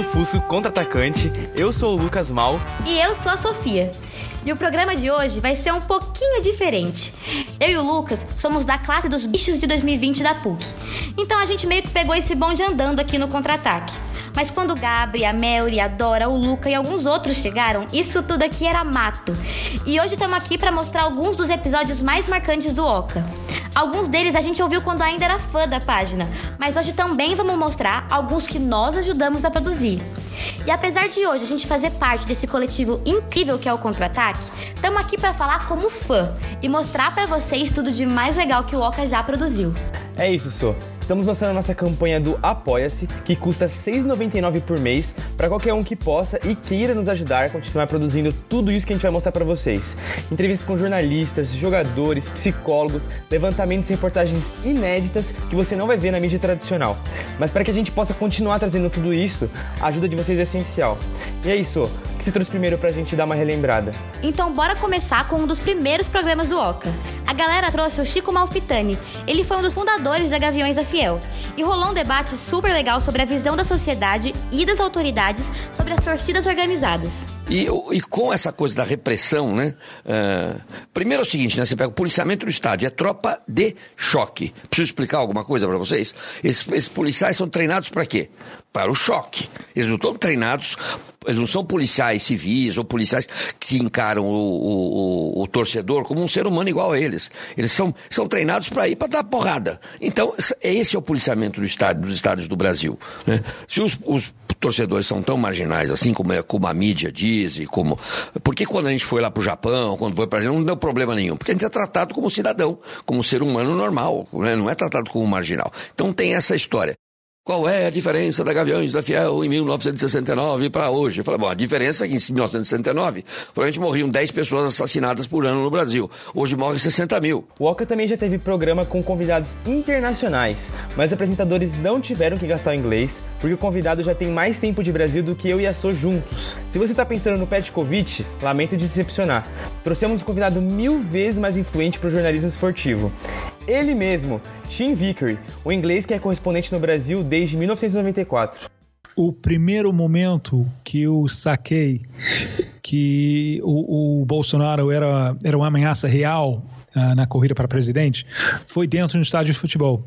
Bom lusco-fusco contra-atacante. Eu sou o Lucas Mal. E eu sou a Sofia. E o programa de hoje vai ser um pouquinho diferente. Eu e o Lucas somos da classe dos bichos de 2020 da PUC. Então a gente meio que pegou esse bonde andando aqui no contra-ataque. Mas quando o Gabri, a Melry, a Dora, o Luca e alguns outros chegaram, isso tudo aqui era mato. E hoje estamos aqui para mostrar alguns dos episódios mais marcantes do Oca. Alguns deles a gente ouviu quando ainda era fã da página, mas hoje também vamos mostrar alguns que nós ajudamos a produzir. E apesar de hoje a gente fazer parte desse coletivo incrível que é o Contra-Ataque, estamos aqui para falar como fã e mostrar para vocês tudo de mais legal que o Oca já produziu. É isso, Sô. Estamos lançando a nossa campanha do Apoia-se, que custa R$ 6,99 por mês, para qualquer um que possa e queira nos ajudar a continuar produzindo tudo isso que a gente vai mostrar para vocês. Entrevistas com jornalistas, jogadores, psicólogos, levantamentos e reportagens inéditas que você não vai ver na mídia tradicional. Mas para que a gente possa continuar trazendo tudo isso, a ajuda de vocês é essencial. E é isso, o que se trouxe primeiro pra gente dar uma relembrada? Então bora começar com um dos primeiros programas do Oca. A galera trouxe o Chico Malfitani. Ele foi um dos fundadores da Gaviões da Fiel. E rolou um debate super legal sobre a visão da sociedade e das autoridades sobre as torcidas organizadas. E, e com essa coisa da repressão, né? Uh, primeiro é o seguinte, né? Você pega o policiamento do estádio, é tropa de choque. Preciso explicar alguma coisa para vocês? Esses, esses policiais são treinados para quê? Para o choque. Eles não estão treinados eles não são policiais civis ou policiais que encaram o, o, o, o torcedor como um ser humano igual a eles. Eles são, são treinados para ir para dar porrada. Então, esse é o policiamento do estádio, dos estádios do Brasil. Né? Se os, os torcedores são tão marginais, assim como, é, como a mídia diz, e como. Porque quando a gente foi lá pro Japão, quando foi pra gente, não deu problema nenhum. Porque a gente é tratado como cidadão, como ser humano normal, né? não é tratado como marginal. Então tem essa história. Qual é a diferença da Gaviões da Fiel em 1969 para hoje? Eu falei, bom, a diferença é que em 1969, provavelmente morriam 10 pessoas assassinadas por ano no Brasil. Hoje morrem 60 mil. O Oca também já teve programa com convidados internacionais, mas apresentadores não tiveram que gastar o inglês, porque o convidado já tem mais tempo de Brasil do que eu e a So juntos. Se você está pensando no Petkovic, lamento decepcionar. Trouxemos um convidado mil vezes mais influente para o jornalismo esportivo. Ele mesmo, Tim Vickery, o inglês que é correspondente no Brasil desde 1994. O primeiro momento que eu saquei que o, o Bolsonaro era, era uma ameaça real uh, na corrida para presidente foi dentro do estádio de futebol.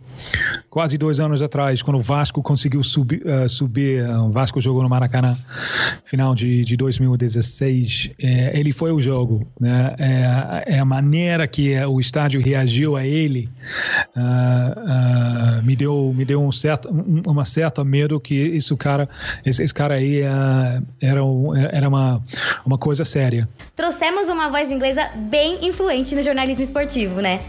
Quase dois anos atrás, quando o Vasco conseguiu subir, uh, subir uh, o Vasco jogou no Maracanã, final de, de 2016, é, ele foi o jogo. Né? É, é, a maneira que o estádio reagiu a ele me deu, me deu um certo, um, uma certa medo que isso cara, esse, esse cara aí era, era uma, uma coisa séria. Trouxemos uma voz inglesa bem influente no jornalismo esportivo, né?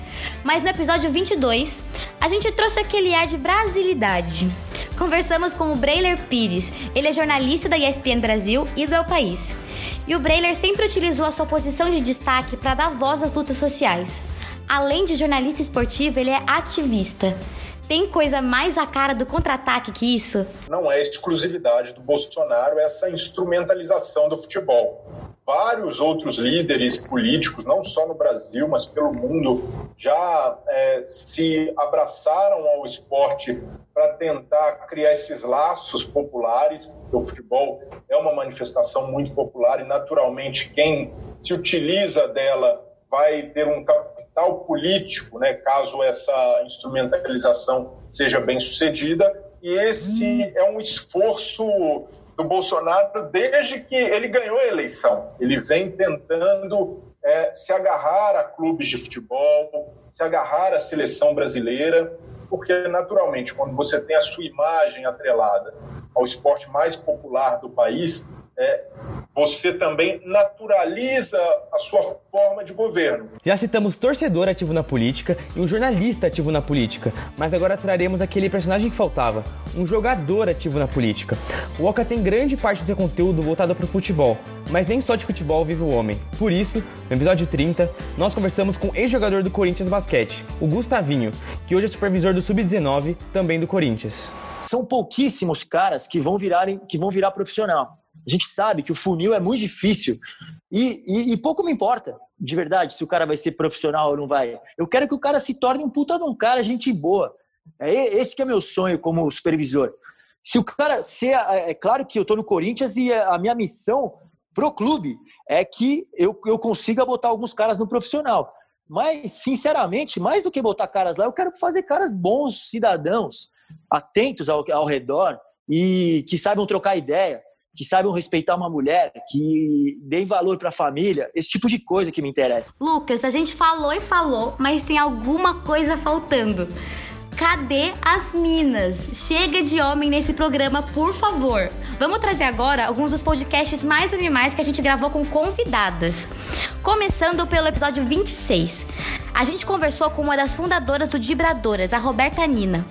Mas no episódio 22, a gente trouxe aquele ar de brasilidade. Conversamos com o Breiler Pires, ele é jornalista da ESPN Brasil e do El País. E o Breiler sempre utilizou a sua posição de destaque para dar voz às lutas sociais. Além de jornalista esportivo, ele é ativista. Tem coisa mais a cara do contra-ataque que isso? Não é exclusividade do Bolsonaro essa instrumentalização do futebol. Vários outros líderes políticos, não só no Brasil, mas pelo mundo, já é, se abraçaram ao esporte para tentar criar esses laços populares. O futebol é uma manifestação muito popular e, naturalmente, quem se utiliza dela vai ter um capital político, né, caso essa instrumentalização seja bem sucedida. E esse é um esforço do Bolsonaro desde que ele ganhou a eleição. Ele vem tentando é, se agarrar a clubes de futebol, se agarrar à seleção brasileira, porque naturalmente quando você tem a sua imagem atrelada ao esporte mais popular do país, é, você também naturaliza a sua forma de governo. Já citamos torcedor ativo na política e um jornalista ativo na política, mas agora traremos aquele personagem que faltava, um jogador ativo na política. O Oca tem grande parte do seu conteúdo voltado para o futebol, mas nem só de futebol vive o homem. Por isso, no episódio 30, nós conversamos com o ex-jogador do Corinthians Basquete, o Gustavinho, que hoje é supervisor do Sub-19, também do Corinthians. São pouquíssimos caras que vão, virarem, que vão virar profissional. A gente sabe que o funil é muito difícil e, e, e, pouco me importa, de verdade, se o cara vai ser profissional ou não vai. Eu quero que o cara se torne um puta de um cara, gente boa. É esse que é meu sonho como supervisor. Se o cara, se é, é claro que eu tô no Corinthians e a minha missão pro clube é que eu, eu consiga botar alguns caras no profissional. Mas, sinceramente, mais do que botar caras lá, eu quero fazer caras bons cidadãos, atentos ao, ao redor e que saibam trocar ideia que saibam respeitar uma mulher, que deem valor para a família, esse tipo de coisa que me interessa. Lucas, a gente falou e falou, mas tem alguma coisa faltando. Cadê as minas? Chega de homem nesse programa, por favor. Vamos trazer agora alguns dos podcasts mais animais que a gente gravou com convidadas. Começando pelo episódio 26. A gente conversou com uma das fundadoras do Dibradoras, a Roberta Nina.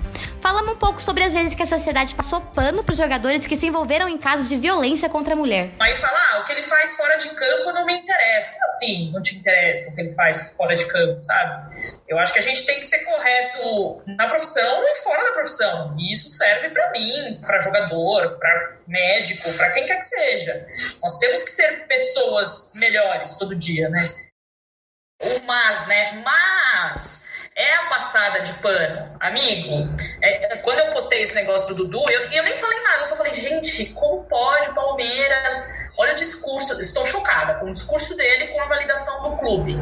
Falamos um pouco sobre as vezes que a sociedade passou pano para jogadores que se envolveram em casos de violência contra a mulher. Aí fala, ah, o que ele faz fora de campo não me interessa. Como assim não te interessa o que ele faz fora de campo, sabe? Eu acho que a gente tem que ser correto na profissão e fora da profissão. E isso serve para mim, para jogador, para médico, para quem quer que seja. Nós temos que ser pessoas melhores todo dia, né? O mas, né? Mas é a passada de pano. Amigo, é, quando eu postei esse negócio do Dudu, eu, eu nem falei nada, eu só falei, gente, como pode Palmeiras. Olha o discurso, estou chocada com o discurso dele com a validação do clube.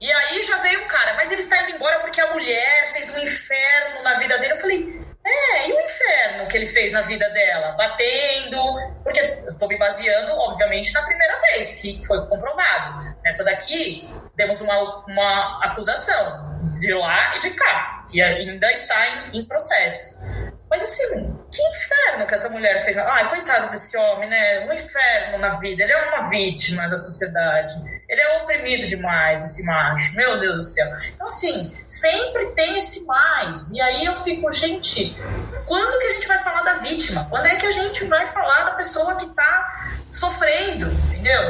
E aí já veio um cara, mas ele está indo embora porque a mulher fez um inferno na vida dele. Eu falei, é, e o inferno que ele fez na vida dela? Batendo, porque eu tô me baseando, obviamente, na primeira vez que foi comprovado. Nessa daqui, temos uma, uma acusação de lá e de cá, que ainda está em, em processo. Mas assim, que inferno que essa mulher fez. Ai, coitado desse homem, né? Um inferno na vida. Ele é uma vítima da sociedade. Ele é oprimido demais, esse macho. Meu Deus do céu. Então, assim, sempre tem esse mais. E aí eu fico, gente, quando que a gente vai falar da vítima? Quando é que a gente vai falar da pessoa que tá sofrendo, entendeu?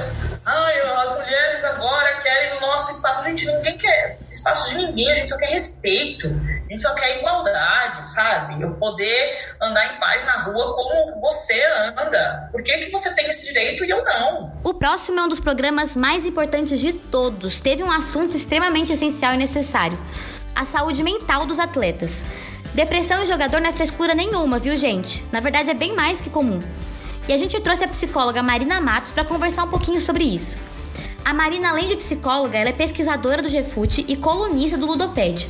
Ai, as mulheres agora querem o nosso espaço. Gente, ninguém quer espaço de ninguém, a gente só quer respeito, a gente só quer igualdade, sabe? Eu poder andar em paz na rua como você anda. Por que, que você tem esse direito e eu não? O próximo é um dos programas mais importantes de todos. Teve um assunto extremamente essencial e necessário: a saúde mental dos atletas. Depressão em jogador não é frescura nenhuma, viu, gente? Na verdade, é bem mais que comum. E a gente trouxe a psicóloga Marina Matos para conversar um pouquinho sobre isso. A Marina, além de psicóloga, ela é pesquisadora do GFUT e colunista do Ludoped.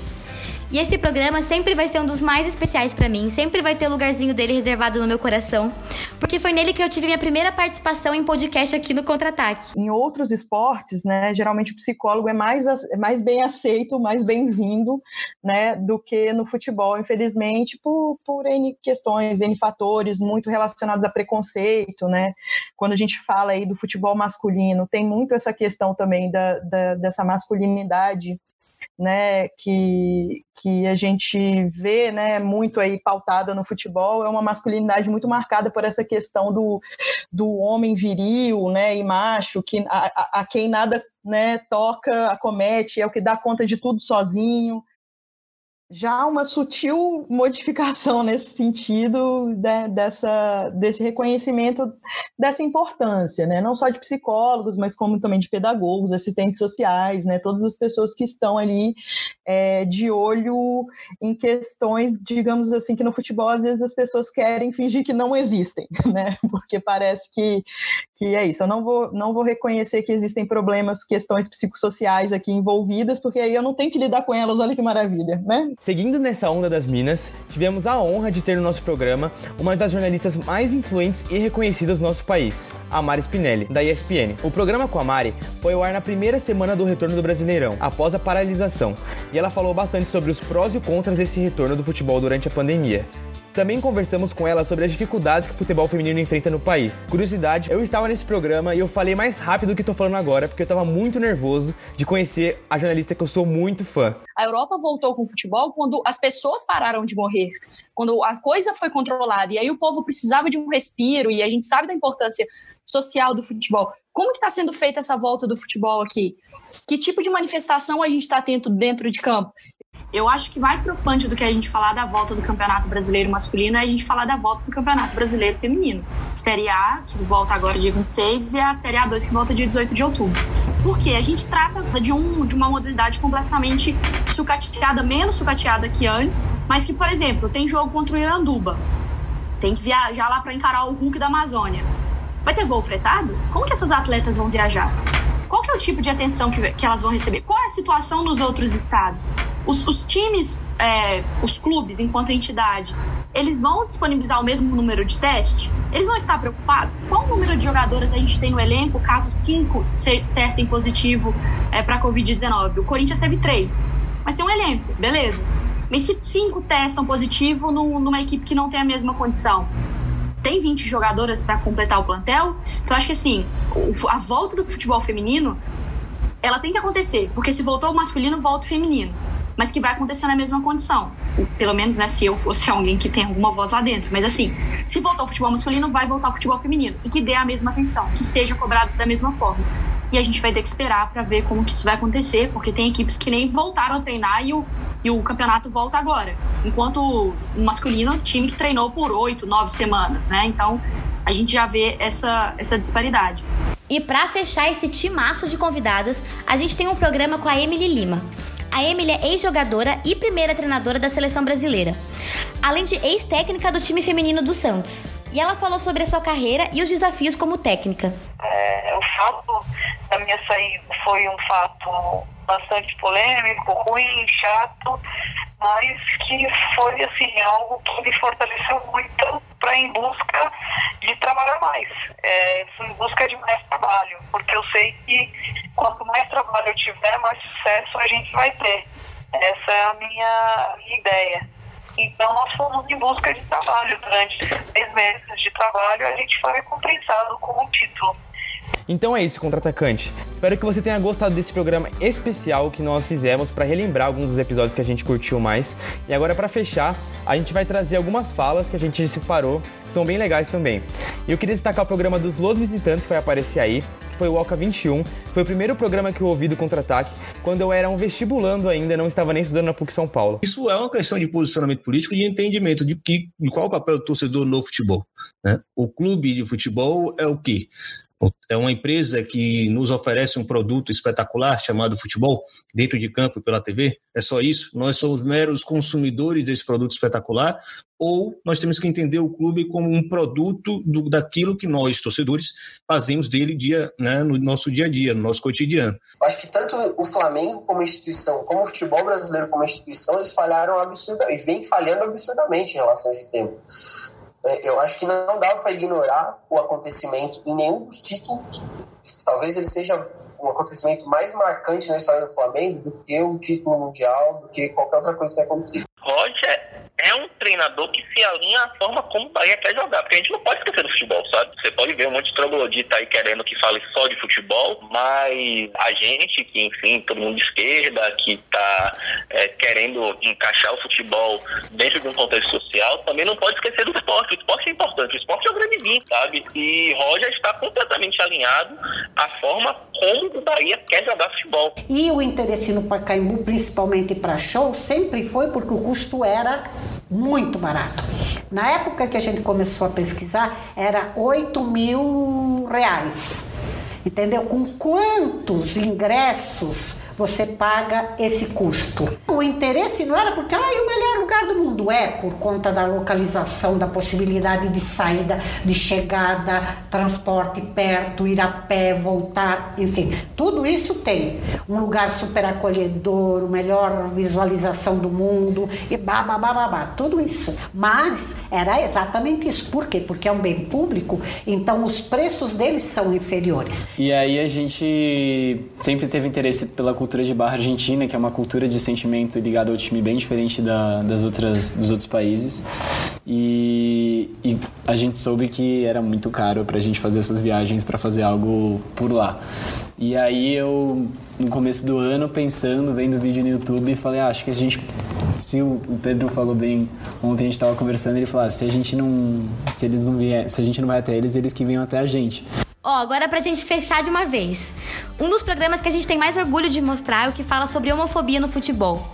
E esse programa sempre vai ser um dos mais especiais para mim, sempre vai ter o lugarzinho dele reservado no meu coração, porque foi nele que eu tive minha primeira participação em podcast aqui no Contra-Ataque. Em outros esportes, né, geralmente o psicólogo é mais, é mais bem aceito, mais bem-vindo, né, do que no futebol, infelizmente, por, por N questões, N fatores muito relacionados a preconceito, né? Quando a gente fala aí do futebol masculino, tem muito essa questão também da, da dessa masculinidade né, que, que a gente vê né, muito aí pautada no futebol é uma masculinidade muito marcada por essa questão do, do homem viril né, e macho, que, a, a quem nada né, toca, acomete, é o que dá conta de tudo sozinho já uma sutil modificação nesse sentido né, dessa, desse reconhecimento dessa importância, né, não só de psicólogos, mas como também de pedagogos, assistentes sociais, né, todas as pessoas que estão ali é, de olho em questões, digamos assim, que no futebol às vezes as pessoas querem fingir que não existem, né, porque parece que, que é isso. Eu não vou, não vou reconhecer que existem problemas, questões psicossociais aqui envolvidas, porque aí eu não tenho que lidar com elas, olha que maravilha, né? Seguindo nessa onda das minas, tivemos a honra de ter no nosso programa uma das jornalistas mais influentes e reconhecidas do nosso país, a Mari Spinelli, da ESPN. O programa com a Mari foi ao ar na primeira semana do retorno do Brasileirão, após a paralisação, e ela falou bastante sobre os prós e contras desse retorno do futebol durante a pandemia. Também conversamos com ela sobre as dificuldades que o futebol feminino enfrenta no país. Curiosidade, eu estava nesse programa e eu falei mais rápido do que tô falando agora, porque eu estava muito nervoso de conhecer a jornalista que eu sou muito fã. A Europa voltou com o futebol quando as pessoas pararam de morrer, quando a coisa foi controlada e aí o povo precisava de um respiro e a gente sabe da importância social do futebol. Como está sendo feita essa volta do futebol aqui? Que tipo de manifestação a gente está tendo dentro de campo? Eu acho que mais preocupante do que a gente falar da volta do Campeonato Brasileiro masculino é a gente falar da volta do Campeonato Brasileiro feminino. Série A, que volta agora dia 26, e a Série A2, que volta dia 18 de outubro. Porque a gente trata de, um, de uma modalidade completamente sucateada, menos sucateada que antes, mas que, por exemplo, tem jogo contra o Iranduba. Tem que viajar lá para encarar o Hulk da Amazônia. Vai ter voo fretado? Como que essas atletas vão viajar? É o tipo de atenção que, que elas vão receber? Qual é a situação nos outros estados? Os, os times, é, os clubes, enquanto entidade, eles vão disponibilizar o mesmo número de teste? Eles vão estar preocupados? Qual número de jogadoras a gente tem no elenco caso cinco testem positivo é, para a Covid-19? O Corinthians teve três, mas tem um elenco, beleza. Mas se cinco testam positivo numa equipe que não tem a mesma condição, tem 20 jogadoras para completar o plantel. Então acho que assim, a volta do futebol feminino, ela tem que acontecer, porque se voltou o masculino, volta o feminino. Mas que vai acontecer na mesma condição. Pelo menos, né, se eu fosse alguém que tem alguma voz lá dentro. Mas assim, se voltar o futebol masculino, vai voltar o futebol feminino. E que dê a mesma atenção, que seja cobrado da mesma forma e a gente vai ter que esperar para ver como que isso vai acontecer, porque tem equipes que nem voltaram a treinar e o, e o campeonato volta agora. Enquanto o masculino, time que treinou por oito, nove semanas, né? Então a gente já vê essa, essa disparidade. E para fechar esse timaço de convidadas, a gente tem um programa com a Emily Lima. A Emily é ex-jogadora e primeira treinadora da seleção brasileira, além de ex-técnica do time feminino do Santos. E ela falou sobre a sua carreira e os desafios como técnica. É, o fato da minha saída foi um fato bastante polêmico, ruim, chato, mas que foi assim algo que me fortaleceu muito para em busca de trabalhar mais, é, em busca de mais trabalho, porque eu sei que quanto mais trabalho eu tiver, mais sucesso a gente vai ter. Essa é a minha, minha ideia. Então, nós fomos em busca de trabalho. Durante seis meses de trabalho, a gente foi recompensado com um título. Então é isso, contra-atacante. Espero que você tenha gostado desse programa especial que nós fizemos para relembrar alguns dos episódios que a gente curtiu mais. E agora, para fechar, a gente vai trazer algumas falas que a gente separou, que são bem legais também. Eu queria destacar o programa dos Los Visitantes, que vai aparecer aí, que foi o Oca 21. Foi o primeiro programa que eu ouvi do Contra-Ataque, quando eu era um vestibulando ainda, não estava nem estudando na PUC São Paulo. Isso é uma questão de posicionamento político e de entendimento de, que, de qual o papel do torcedor no futebol. Né? O clube de futebol é o quê? É uma empresa que nos oferece um produto espetacular chamado futebol, dentro de campo e pela TV. É só isso? Nós somos meros consumidores desse produto espetacular? Ou nós temos que entender o clube como um produto do, daquilo que nós, torcedores, fazemos dele dia, né, no nosso dia a dia, no nosso cotidiano? Acho que tanto o Flamengo como instituição, como o futebol brasileiro como instituição, eles falharam absurdamente, vem falhando absurdamente em relação a esse tema. É, eu acho que não dá para ignorar o acontecimento em nenhum dos títulos. Talvez ele seja um acontecimento mais marcante na história do Flamengo do que o título mundial, do que qualquer outra coisa que tenha acontecido. Roger é um treinador que se alinha à forma como o Bahia quer jogar. Porque a gente não pode esquecer do futebol, sabe? Você pode ver um monte de troglodita aí querendo que fale só de futebol, mas a gente, que enfim, todo mundo de esquerda, que está é, querendo encaixar o futebol dentro de um contexto social, também não pode esquecer do esporte. O esporte é importante, o esporte é o grande vinho, sabe? E Roger está completamente alinhado à forma como o Bahia quer jogar futebol. E o interesse no Pacaembu, principalmente para show, sempre foi porque o custo era muito barato. Na época que a gente começou a pesquisar, era 8 mil reais. Entendeu? Com quantos ingressos você paga esse custo. O interesse não era porque ah, é o melhor lugar do mundo, é por conta da localização, da possibilidade de saída, de chegada, transporte perto, ir a pé, voltar, enfim, tudo isso tem. Um lugar super acolhedor, melhor visualização do mundo e babá, tudo isso. Mas era exatamente isso. Por quê? Porque é um bem público, então os preços deles são inferiores. E aí a gente sempre teve interesse pela de barra argentina, que é uma cultura de sentimento ligada ao time bem diferente da, das outras, dos outros países. E, e a gente soube que era muito caro para a gente fazer essas viagens para fazer algo por lá. E aí eu, no começo do ano, pensando, vendo vídeo no YouTube, falei, ah, acho que a gente se o Pedro falou bem ontem a gente estava conversando ele falou ah, se a gente não se eles não vier se a gente não vai até eles eles que venham até a gente Ó, oh, agora pra gente fechar de uma vez. Um dos programas que a gente tem mais orgulho de mostrar é o que fala sobre homofobia no futebol.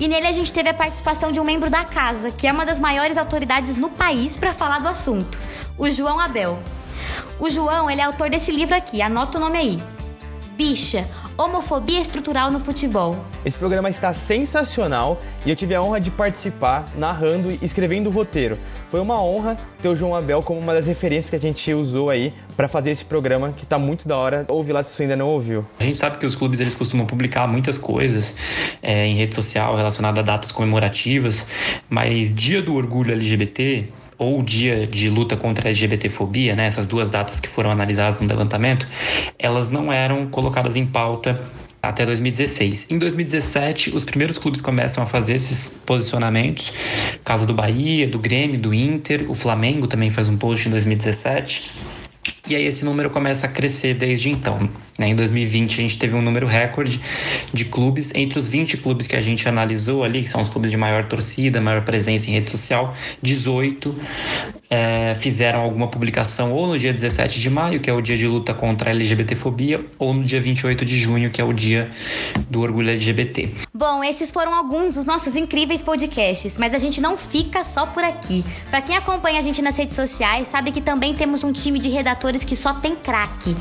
E nele a gente teve a participação de um membro da casa, que é uma das maiores autoridades no país para falar do assunto, o João Abel. O João, ele é autor desse livro aqui, anota o nome aí. Bicha, Homofobia Estrutural no Futebol. Esse programa está sensacional e eu tive a honra de participar, narrando e escrevendo o roteiro. Foi uma honra ter o João Abel como uma das referências que a gente usou aí para fazer esse programa, que está muito da hora. Ouve lá se você ainda não ouviu. A gente sabe que os clubes eles costumam publicar muitas coisas é, em rede social relacionadas a datas comemorativas, mas Dia do Orgulho LGBT ou o dia de luta contra a LGBTfobia, né, essas duas datas que foram analisadas no levantamento, elas não eram colocadas em pauta até 2016. Em 2017, os primeiros clubes começam a fazer esses posicionamentos. Caso do Bahia, do Grêmio, do Inter, o Flamengo também faz um post em 2017. E aí esse número começa a crescer desde então. Né? Em 2020 a gente teve um número recorde de clubes. Entre os 20 clubes que a gente analisou ali, que são os clubes de maior torcida, maior presença em rede social, 18 é, fizeram alguma publicação ou no dia 17 de maio, que é o dia de luta contra a LGBTfobia, ou no dia 28 de junho, que é o dia do orgulho LGBT. Bom, esses foram alguns dos nossos incríveis podcasts, mas a gente não fica só por aqui. Para quem acompanha a gente nas redes sociais, sabe que também temos um time de redatores que só tem craque.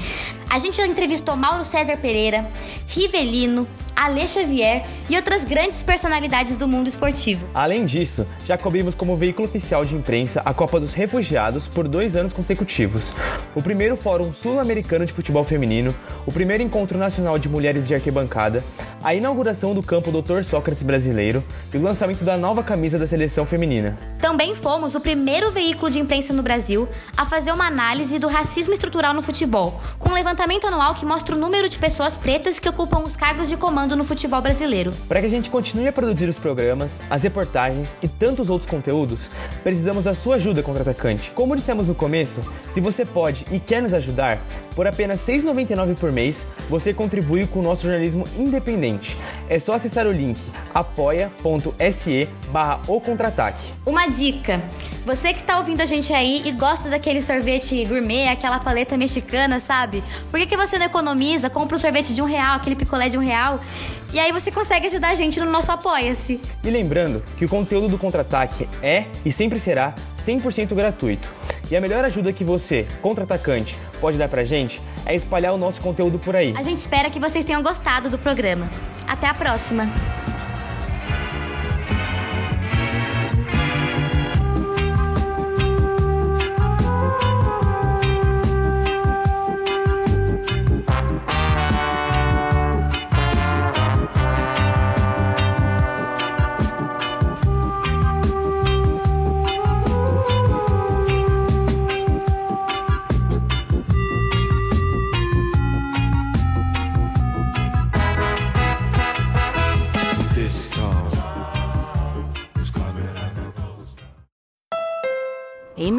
A gente já entrevistou Mauro César Pereira, Rivelino, Ale Xavier e outras grandes personalidades do mundo esportivo. Além disso, já cobrimos como veículo oficial de imprensa a Copa dos Refugiados por dois anos consecutivos, o primeiro Fórum Sul-Americano de Futebol Feminino, o primeiro Encontro Nacional de Mulheres de Arquibancada, a inauguração do campo Dr. Sócrates Brasileiro e o lançamento da nova camisa da seleção feminina. Também fomos o primeiro veículo de imprensa no Brasil a fazer uma análise do racismo estrutural no futebol, com um levantamento anual que mostra o número de pessoas pretas que ocupam os cargos de comando no futebol brasileiro. Para que a gente continue a produzir os programas, as reportagens e tantos outros conteúdos, precisamos da sua ajuda, contra-atacante. Como dissemos no começo, se você pode e quer nos ajudar, por apenas R$ 6,99 por mês, você contribui com o nosso jornalismo independente. É só acessar o link apoia.se barra o contra-ataque. Uma dica! Você que está ouvindo a gente aí e gosta daquele sorvete gourmet, aquela paleta mexicana, sabe? Por que, que você não economiza, compra um sorvete de um real, aquele picolé de um real e aí você consegue ajudar a gente no nosso Apoia-se. E lembrando que o conteúdo do Contra-Ataque é e sempre será 100% gratuito. E a melhor ajuda que você, contra-atacante, pode dar pra gente é espalhar o nosso conteúdo por aí. A gente espera que vocês tenham gostado do programa. Até a próxima!